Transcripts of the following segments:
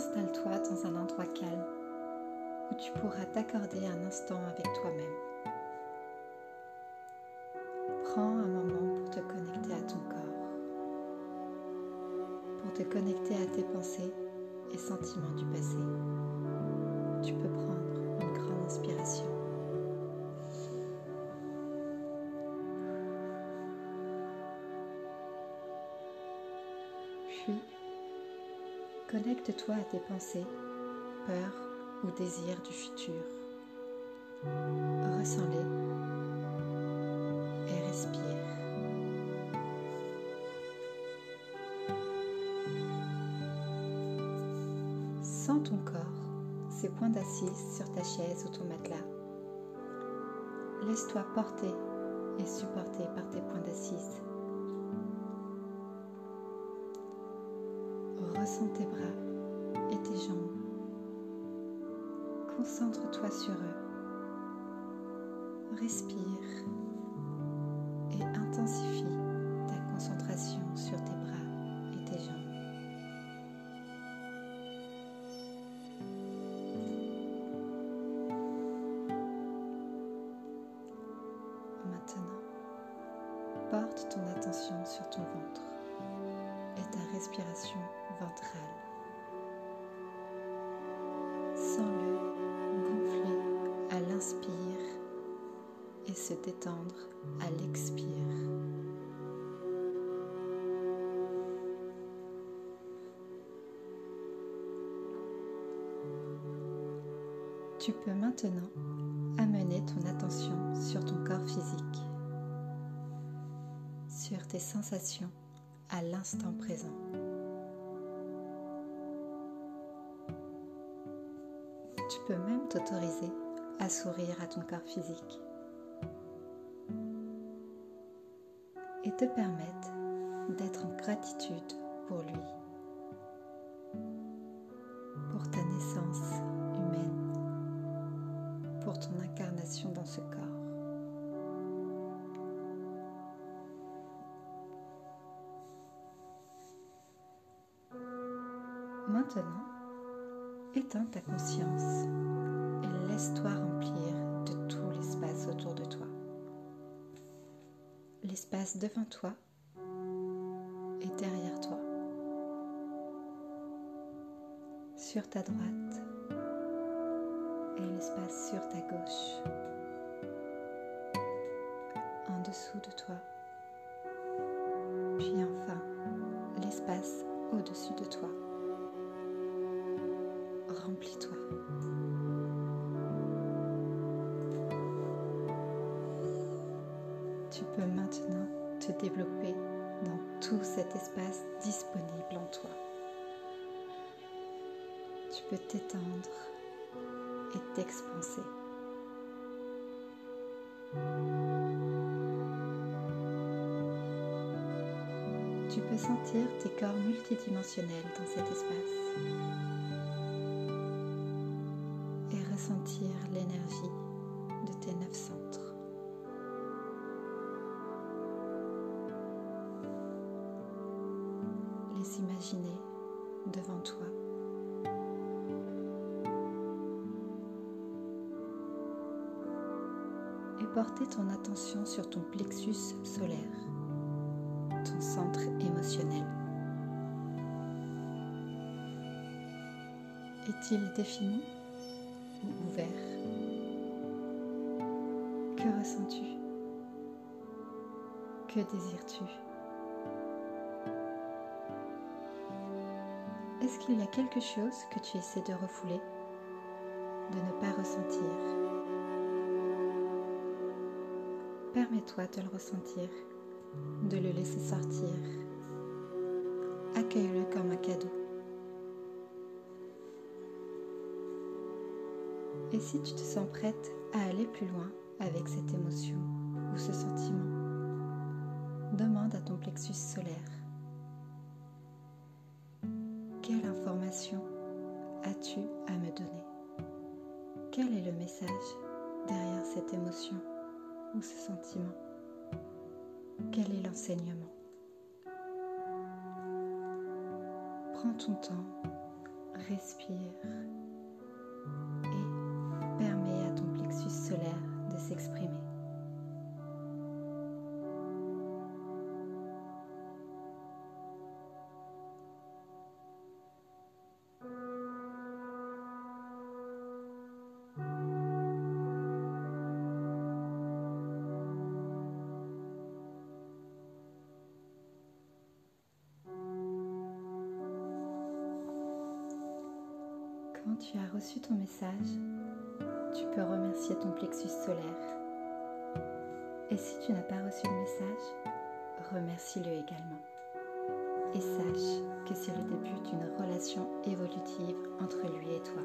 Installe-toi dans un endroit calme où tu pourras t'accorder un instant avec toi-même. Prends un moment pour te connecter à ton corps, pour te connecter à tes pensées et sentiments du passé. Tu peux prendre une grande inspiration. Puis, connecte-toi à tes pensées, peurs ou désirs du futur. Ressens-les et respire. Sens ton corps, ses points d'assise sur ta chaise ou ton matelas. Laisse-toi porter et supporter par tes points d'assise. Ressens tes bras et tes jambes. Concentre-toi sur eux. Respire et intensifie ta concentration sur tes bras et tes jambes. Maintenant, porte ton attention sur ton ventre ta respiration ventrale. Sens-le gonfler à l'inspire et se détendre à l'expire. Tu peux maintenant amener ton attention sur ton corps physique, sur tes sensations à l'instant présent. Tu peux même t'autoriser à sourire à ton corps physique et te permettre d'être en gratitude pour lui, pour ta naissance humaine, pour ton incarnation dans ce corps. Maintenant, éteins ta conscience et laisse-toi remplir de tout l'espace autour de toi. L'espace devant toi et derrière toi. Sur ta droite et l'espace sur ta gauche. En dessous de toi. Puis enfin, l'espace au-dessus de toi. Remplis-toi. Tu peux maintenant te développer dans tout cet espace disponible en toi. Tu peux t'étendre et t'expanser. Tu peux sentir tes corps multidimensionnels dans cet espace imaginer devant toi. Et porter ton attention sur ton plexus solaire, ton centre émotionnel. Est-il défini ou ouvert? Que ressens-tu? Que désires-tu? Est-ce qu'il y a quelque chose que tu essaies de refouler, de ne pas ressentir? Permets-toi de le ressentir, de le laisser sortir. Accueille-le comme un cadeau. Et si tu te sens prête à aller plus loin avec cette émotion ou ce sentiment, demande à ton plexus solaire quelle information as-tu à me donner? Quel est le message derrière cette émotion ou ce sentiment? Quel est l'enseignement? Prends ton temps, respire et permets à ton plexus solaire de s'exprimer. Quand tu as reçu ton message, tu peux remercier ton plexus solaire. Et si tu n'as pas reçu le message, remercie-le également. Et sache que c'est le début d'une relation évolutive entre lui et toi.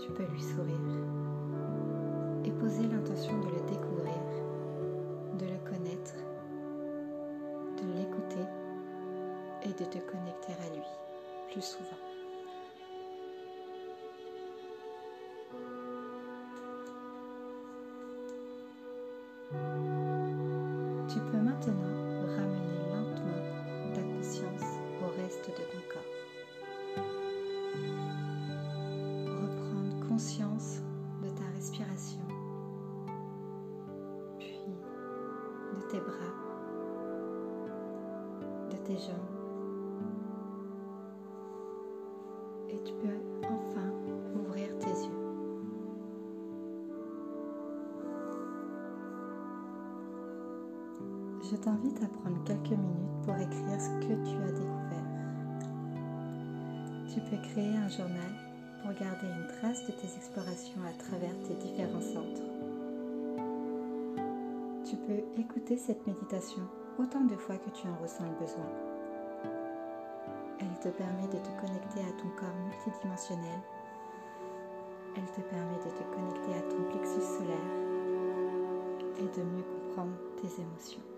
Tu peux lui sourire et poser l'intention de le découvrir, de le connaître, de l'écouter et de te connecter à lui plus souvent. Tu peux maintenant ramener lentement ta conscience au reste de ton corps. Reprendre conscience de ta respiration, puis de tes bras, de tes jambes. Et tu peux Je t'invite à prendre quelques minutes pour écrire ce que tu as découvert. Tu peux créer un journal pour garder une trace de tes explorations à travers tes différents centres. Tu peux écouter cette méditation autant de fois que tu en ressens le besoin. Elle te permet de te connecter à ton corps multidimensionnel. Elle te permet de te connecter à ton plexus solaire et de mieux comprendre tes émotions.